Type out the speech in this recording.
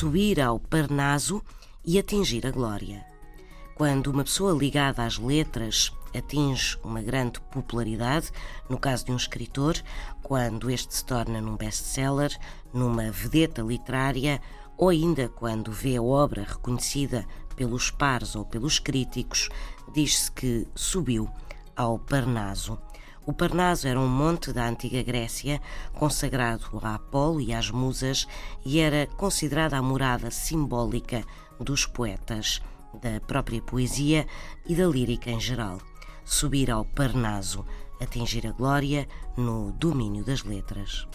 subir ao Parnaso e atingir a glória. Quando uma pessoa ligada às letras atinge uma grande popularidade, no caso de um escritor, quando este se torna num best-seller, numa vedeta literária ou ainda quando vê a obra reconhecida pelos pares ou pelos críticos, diz-se que subiu ao Parnaso. O Parnaso era um monte da antiga Grécia consagrado a Apolo e às musas e era considerada a morada simbólica dos poetas, da própria poesia e da lírica em geral subir ao Parnaso, atingir a glória no domínio das letras.